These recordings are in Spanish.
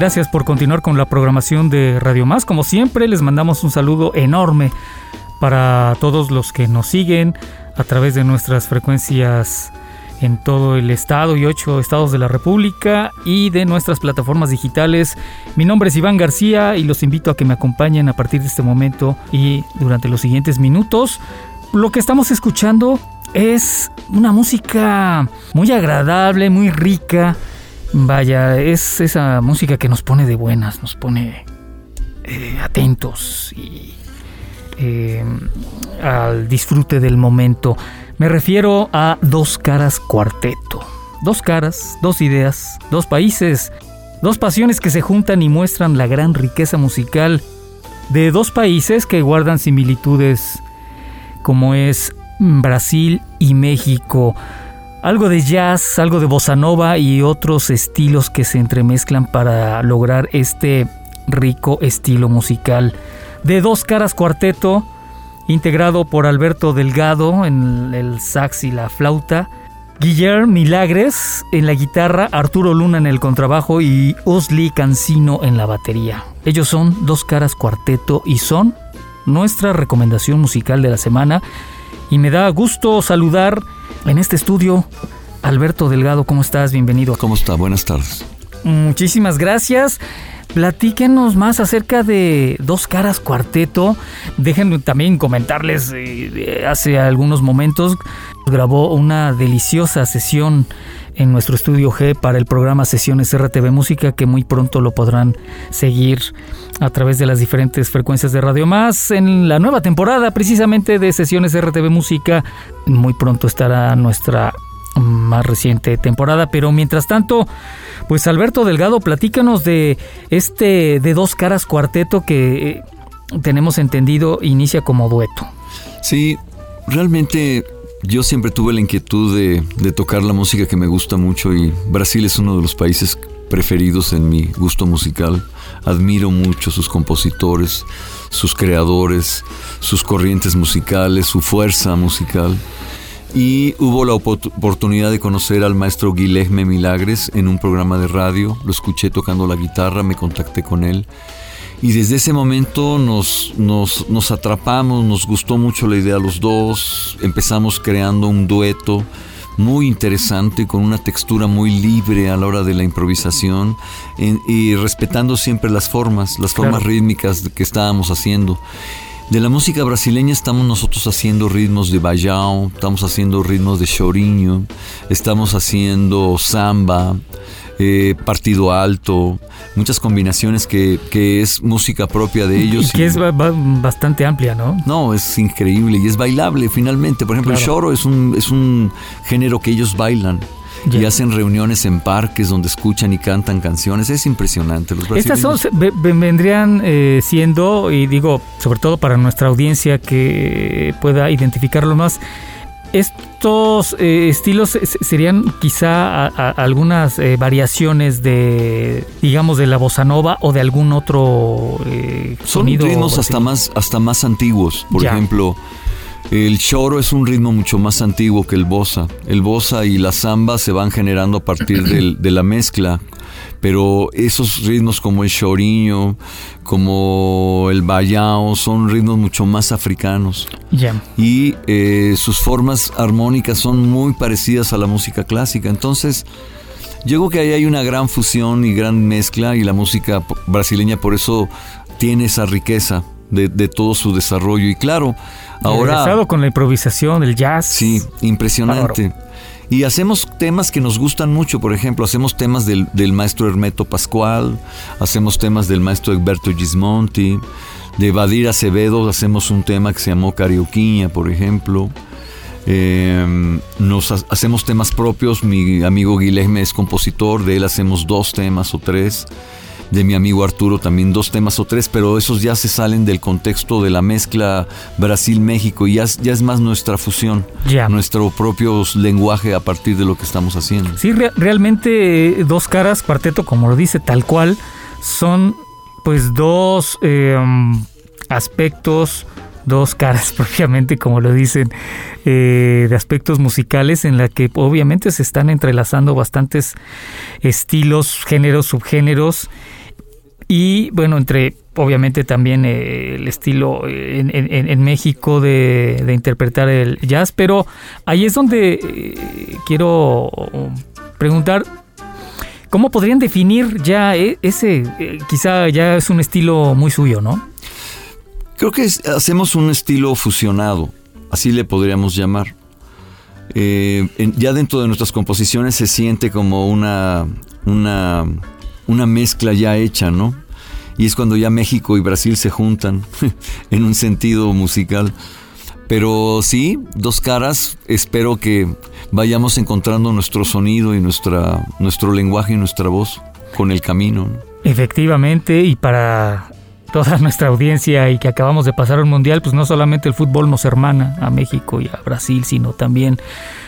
Gracias por continuar con la programación de Radio Más. Como siempre, les mandamos un saludo enorme para todos los que nos siguen a través de nuestras frecuencias en todo el estado y ocho estados de la República y de nuestras plataformas digitales. Mi nombre es Iván García y los invito a que me acompañen a partir de este momento y durante los siguientes minutos. Lo que estamos escuchando es una música muy agradable, muy rica Vaya, es esa música que nos pone de buenas, nos pone eh, atentos y eh, al disfrute del momento. Me refiero a Dos Caras Cuarteto. Dos caras, dos ideas, dos países, dos pasiones que se juntan y muestran la gran riqueza musical de dos países que guardan similitudes como es Brasil y México algo de jazz, algo de bossa nova y otros estilos que se entremezclan para lograr este rico estilo musical. De dos caras cuarteto, integrado por Alberto Delgado en el sax y la flauta, Guillermo Milagres en la guitarra, Arturo Luna en el contrabajo y Osli Cancino en la batería. Ellos son Dos Caras Cuarteto y son nuestra recomendación musical de la semana. Y me da gusto saludar en este estudio, Alberto Delgado, ¿cómo estás? Bienvenido. ¿Cómo está? Buenas tardes. Muchísimas gracias. Platíquenos más acerca de Dos Caras Cuarteto. Déjenme también comentarles, eh, hace algunos momentos grabó una deliciosa sesión en nuestro estudio G para el programa Sesiones RTV Música que muy pronto lo podrán seguir a través de las diferentes frecuencias de Radio Más en la nueva temporada precisamente de Sesiones RTV Música. Muy pronto estará nuestra más reciente temporada, pero mientras tanto, pues Alberto Delgado, platícanos de este de dos caras cuarteto que eh, tenemos entendido inicia como dueto. Sí, realmente yo siempre tuve la inquietud de, de, tocar la música que me gusta mucho y Brasil es uno de los países preferidos en mi gusto musical. Admiro mucho sus compositores, sus creadores, sus corrientes musicales, su fuerza musical. Y hubo la oportunidad de conocer al maestro Guilherme Milagres en un programa de radio. Lo escuché tocando la guitarra, me contacté con él y desde ese momento nos, nos, atrapamos, nos gustó mucho la idea a los dos, empezamos creando un dueto muy interesante, con una textura muy libre a la hora de la improvisación y respetando siempre las formas, las formas rítmicas que estábamos haciendo. De la música brasileña estamos nosotros haciendo ritmos de baião, estamos haciendo ritmos de chorinho, estamos haciendo samba, eh, partido alto, muchas combinaciones que, es música propia de ellos. Y que es bastante amplia, ¿no? No, es increíble y es bailable finalmente. Por ejemplo, el choro es un, es un género que ellos bailan. Y hacen reuniones en parques donde escuchan y cantan canciones. Es impresionante. Los Estas vendrían eh, siendo, y digo, sobre todo para nuestra audiencia que pueda identificarlo más, estos eh, estilos serían quizá algunas eh, variaciones de, digamos, de la bossa nova o de algún otro eh, Son ritmos hasta más, hasta más antiguos. Por ejemplo, el choro es un ritmo mucho más antiguo que el bossa. El bossa y la samba se van generando a partir de la mezcla pero esos ritmos como el chorinho, como el bayao, son ritmos mucho más africanos. Y eh, sus formas armónicas son muy parecidas a la música clásica. Entonces, yo creo que ahí hay una gran fusión y gran mezcla y la música brasileña por eso tiene esa riqueza de, de todo su desarrollo. Y claro, ahora... Regresado con la improvisación, el jazz. Sí, impresionante. Y hacemos temas que nos gustan mucho, por ejemplo, hacemos temas del, del maestro Hermeto Pascual, hacemos temas del maestro Egberto Gismonti, de Badir Acevedo hacemos un tema que se llamó Carioquiña, por ejemplo. Eh, nos ha- hacemos temas propios, mi amigo Guilherme es compositor, de él hacemos dos temas o tres, de mi amigo Arturo también dos temas o tres, pero esos ya se salen del contexto de la mezcla Brasil-México y ya, es- ya es más nuestra fusión, nuestro propio lenguaje a partir de lo que estamos haciendo. Sí, re- realmente eh, Dos Caras Cuarteto, como lo dice tal cual, son pues dos eh, um, aspectos, dos caras propiamente, como lo dicen, eh, de aspectos musicales en la que obviamente se están entrelazando bastantes estilos, géneros, subgéneros y bueno, entre obviamente también eh, el estilo eh, en, México de, de interpretar el jazz, pero ahí es donde eh, quiero preguntar, ¿cómo podrían definir ya e- ese, eh, quizá ya es un estilo muy suyo, ¿no? Creo que hacemos un estilo fusionado, así le podríamos llamar. Ya dentro de nuestras composiciones se siente como una, una, una mezcla ya hecha, ¿no? Y es cuando ya México y Brasil se juntan en un sentido musical. Pero sí, dos caras, espero que vayamos encontrando nuestro sonido y nuestra, nuestro lenguaje y nuestra voz con el camino. ¿no? Efectivamente, y para toda nuestra audiencia y que acabamos de pasar un mundial, pues no solamente el fútbol nos hermana a México y a Brasil, sino también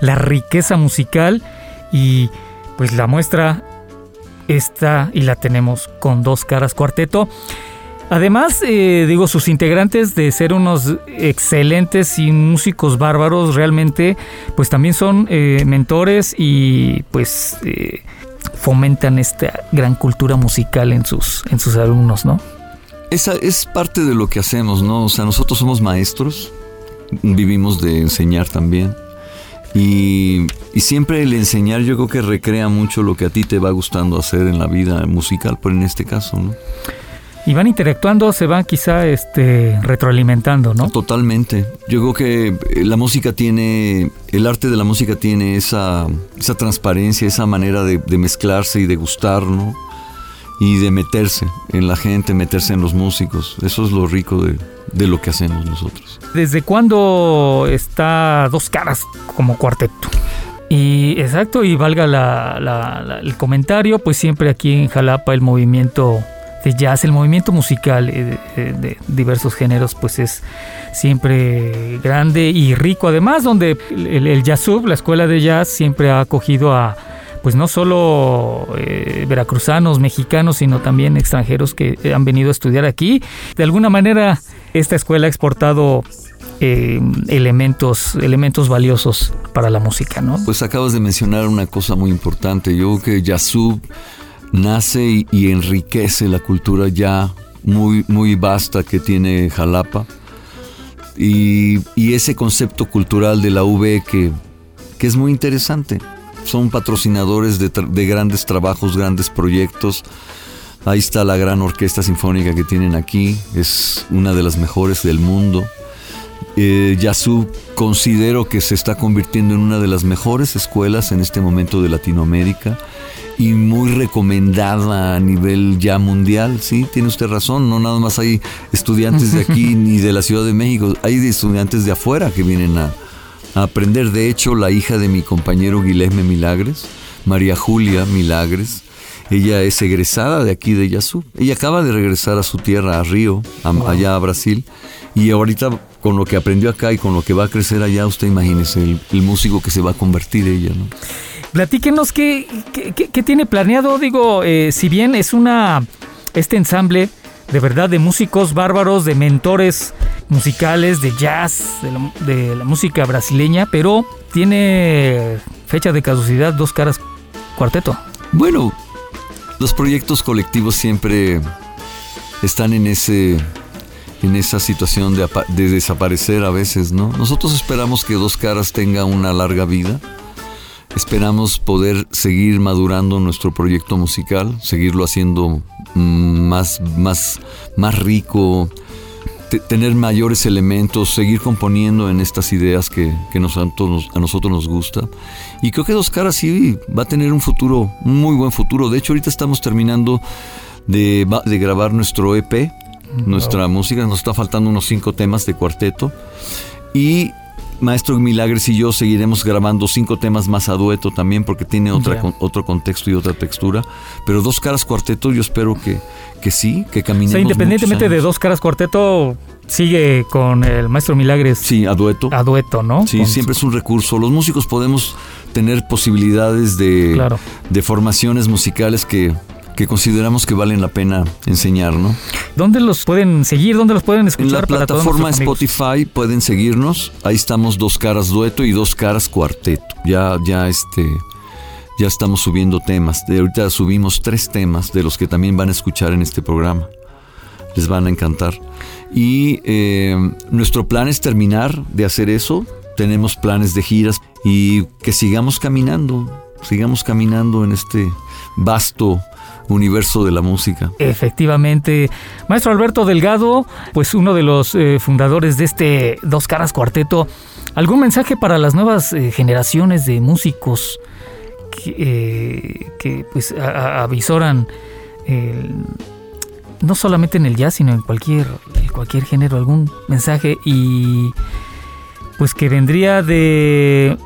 la riqueza musical y pues la muestra está y la tenemos con dos caras cuarteto. Además, eh, digo, sus integrantes de ser unos excelentes y músicos bárbaros, realmente, pues también son eh, mentores y pues eh, fomentan esta gran cultura musical en sus, en sus alumnos, ¿no? Esa es parte de lo que hacemos, ¿no? O sea, nosotros somos maestros, vivimos de enseñar también. Y, y siempre el enseñar yo creo que recrea mucho lo que a ti te va gustando hacer en la vida musical, pero en este caso, ¿no? Y van interactuando, se van quizá este, retroalimentando, ¿no? Totalmente. Yo creo que eh, la música tiene, el arte de la música tiene esa, esa transparencia, esa manera de, de mezclarse y de gustar, ¿no? Y de meterse en la gente, meterse en los músicos. Eso es lo rico de, de lo que hacemos nosotros. ¿Desde cuándo está Dos Caras como cuarteto? Y exacto, y valga la- el comentario, pues siempre aquí en Jalapa el movimiento de jazz, el movimiento musical eh, de, diversos géneros, pues es siempre grande y rico. Además, donde el, el, la escuela de jazz, siempre ha acogido a pues no solo eh, veracruzanos, mexicanos, sino también extranjeros que han venido a estudiar aquí. De alguna manera, esta escuela ha exportado eh, elementos, elementos valiosos para la música, ¿no? Pues acabas de mencionar una cosa muy importante. Yo creo que Yasub nace y, enriquece la cultura ya muy, muy vasta que tiene Jalapa. Y, ese concepto cultural de la que, que es muy interesante. Son patrocinadores de, grandes trabajos, grandes proyectos. Ahí está la gran orquesta sinfónica que tienen aquí. Es una de las mejores del mundo. Eh, Yasu considero que se está convirtiendo en una de las mejores escuelas en este momento de Latinoamérica y muy recomendada a nivel ya mundial, sí, tiene usted razón, no nada más hay estudiantes de aquí ni de la Ciudad de México, hay estudiantes de afuera que vienen a, a aprender. De hecho, la hija de mi compañero Guilherme Milagres, María Julia Milagres, ella es egresada de aquí de Yasu. Ella acaba de regresar a su tierra, a Río, a- allá a Brasil. Y ahorita con lo que aprendió acá y con lo que va a crecer allá, usted imagínese el, el músico que se va a convertir ella, ¿no? Platíquenos qué, qué, qué- qué tiene planeado. Digo, eh, si bien es una este ensamble de verdad de músicos bárbaros, de mentores musicales, de jazz, de la, de la música brasileña, pero tiene fecha de caducidad, dos caras cuarteto. Bueno, los proyectos colectivos siempre están en ese en esa situación de, de desaparecer a veces, ¿no? Nosotros esperamos que Dos Caras tenga una larga vida. Esperamos poder seguir madurando nuestro proyecto musical, seguirlo haciendo mm, más, más, más rico, tener mayores elementos, seguir componiendo en estas ideas que, nos, a, a nosotros nos gusta. Y creo que Dos Caras sí va a tener un futuro, un muy buen futuro. De hecho, ahorita estamos terminando de, de grabar nuestro EP, nuestra música. Nos está faltando unos cinco temas de cuarteto. Y Maestro Milagres y yo seguiremos grabando cinco temas más a dueto también porque tiene otra, otro contexto y otra textura. Pero Dos Caras Cuarteto yo espero que, que sí, que caminemos. independientemente de Dos Caras Cuarteto, sigue con el Maestro Milagres. Sí, a dueto. A dueto, ¿no? Sí, siempre es un recurso. Los músicos podemos tener posibilidades de, de formaciones musicales que que consideramos que valen la pena enseñar, ¿no? ¿Dónde los pueden seguir? ¿Dónde los pueden escuchar? En la plataforma Spotify pueden seguirnos. Ahí estamos Dos Caras Dueto y Dos Caras Cuarteto. Ya, ya este, ya estamos subiendo temas. De ahorita subimos tres temas de los que también van a escuchar en este programa. Les van a encantar. Y eh, nuestro plan es terminar de hacer eso. Tenemos planes de giras y que sigamos caminando, sigamos caminando en este vasto universo de la música. Efectivamente. Maestro Alberto Delgado, pues uno de los eh, fundadores de este Dos Caras Cuarteto, ¿algún mensaje para las nuevas eh, generaciones de músicos que, eh, pues avisoran no solamente en el jazz, sino en cualquier, en cualquier género, algún mensaje y pues que vendría de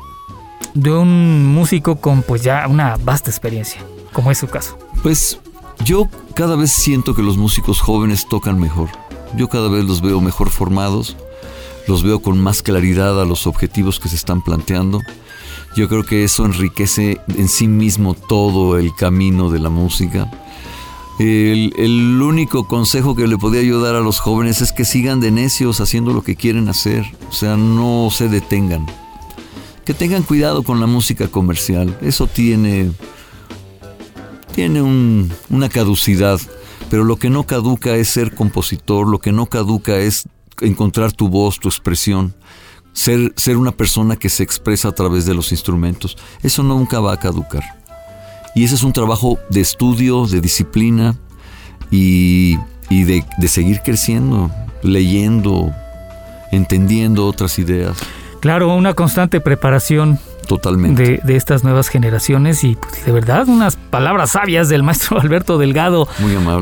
de un músico con pues ya una vasta experiencia, como es su caso. Pues yo cada vez siento que los músicos jóvenes tocan mejor. Yo cada vez los veo mejor formados, los veo con más claridad a los objetivos que se están planteando. Yo creo que eso enriquece en sí mismo todo el camino de la música. El, único consejo que le podría ayudar a los jóvenes es que sigan de necios haciendo lo que quieren hacer, o sea, no se detengan. Que tengan cuidado con la música comercial, eso tiene tiene una caducidad, pero lo que no caduca es ser compositor, lo que no caduca es encontrar tu voz, tu expresión, ser, ser una persona que se expresa a través de los instrumentos. Eso nunca va a caducar. Y ese es un trabajo de estudio, de disciplina y, de, de seguir creciendo, leyendo, entendiendo otras ideas. Claro, una constante preparación Totalmente. De, estas nuevas generaciones y pues, de verdad unas palabras sabias del maestro Alberto Delgado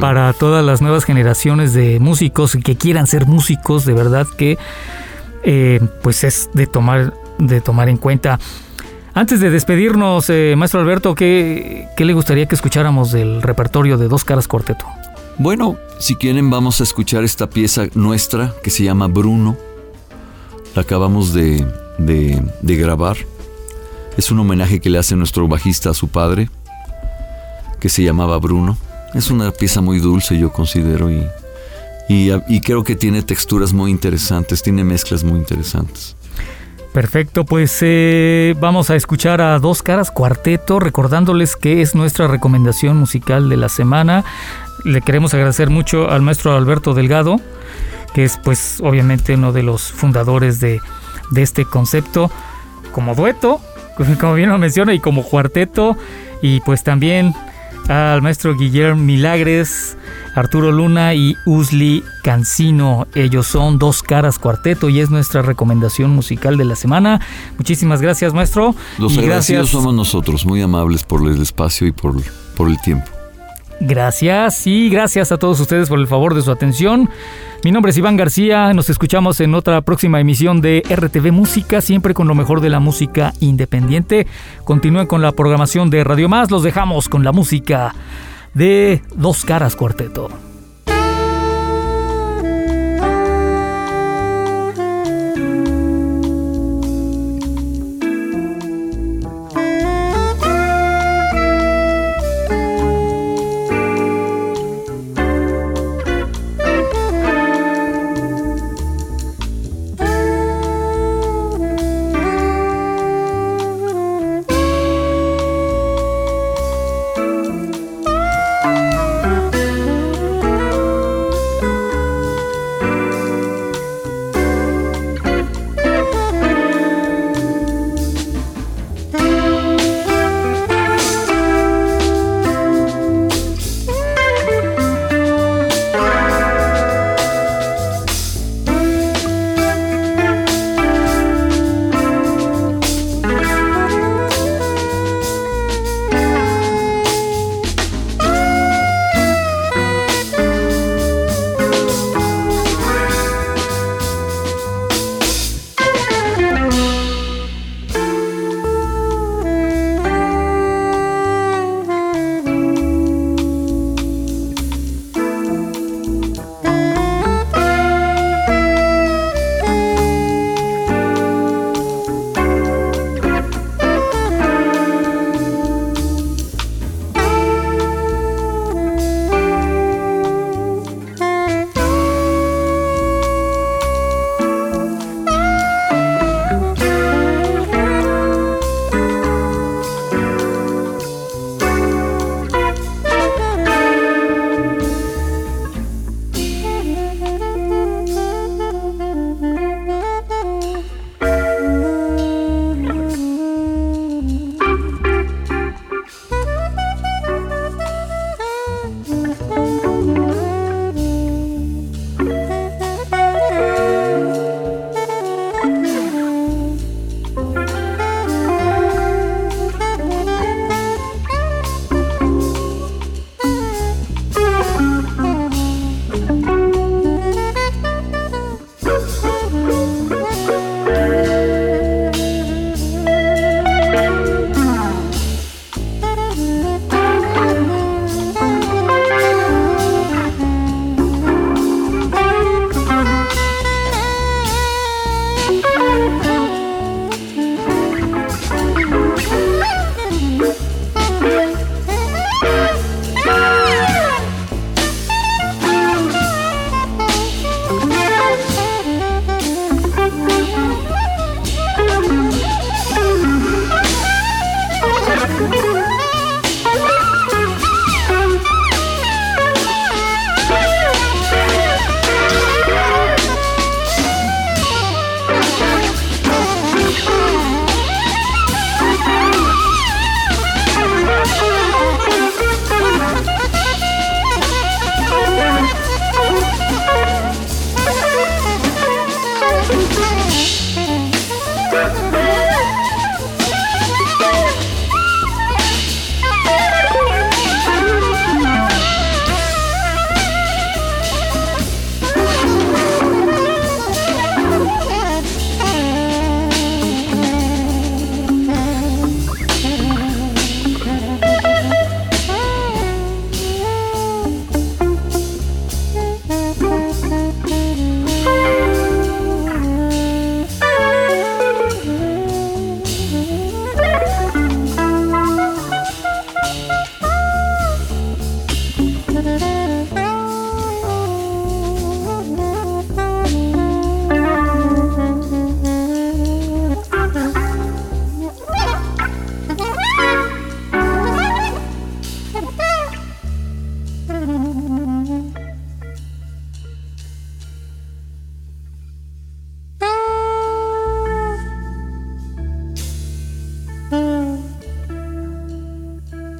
para todas las nuevas generaciones de músicos que quieran ser músicos, de verdad que eh, pues es de tomar, de tomar en cuenta. Antes de despedirnos, eh, maestro Alberto, ¿qué, ¿qué le gustaría que escucháramos del repertorio de Dos Caras Cuarteto? Bueno, si quieren vamos a escuchar esta pieza nuestra que se llama Bruno. La acabamos de, de, de grabar. Es un homenaje que le hace nuestro bajista a su padre, que se llamaba Bruno. Es una pieza muy dulce, yo considero, y, creo que tiene texturas muy interesantes, tiene mezclas muy interesantes. Perfecto, pues eh, vamos a escuchar a Dos Caras Cuarteto, recordándoles que es nuestra recomendación musical de la semana. Le queremos agradecer mucho al maestro Alberto Delgado, que es pues obviamente uno de los fundadores de este concepto como dueto como bien lo menciona, y como cuarteto, y pues también al maestro Guillermo Milagres, Arturo Luna y Usli Cancino. Ellos son Dos Caras Cuarteto y es nuestra recomendación musical de la semana. Muchísimas gracias, maestro. Los agradecidos somos nosotros, muy amables por el espacio y por, por el tiempo. Gracias y gracias a todos ustedes por el favor de su atención. Mi nombre es Iván García, nos escuchamos en otra próxima emisión de RTV Música, siempre con lo mejor de la música independiente. Continúen con la programación de Radio Más, los dejamos con la música de Dos Caras Cuarteto.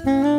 Mm-hmm.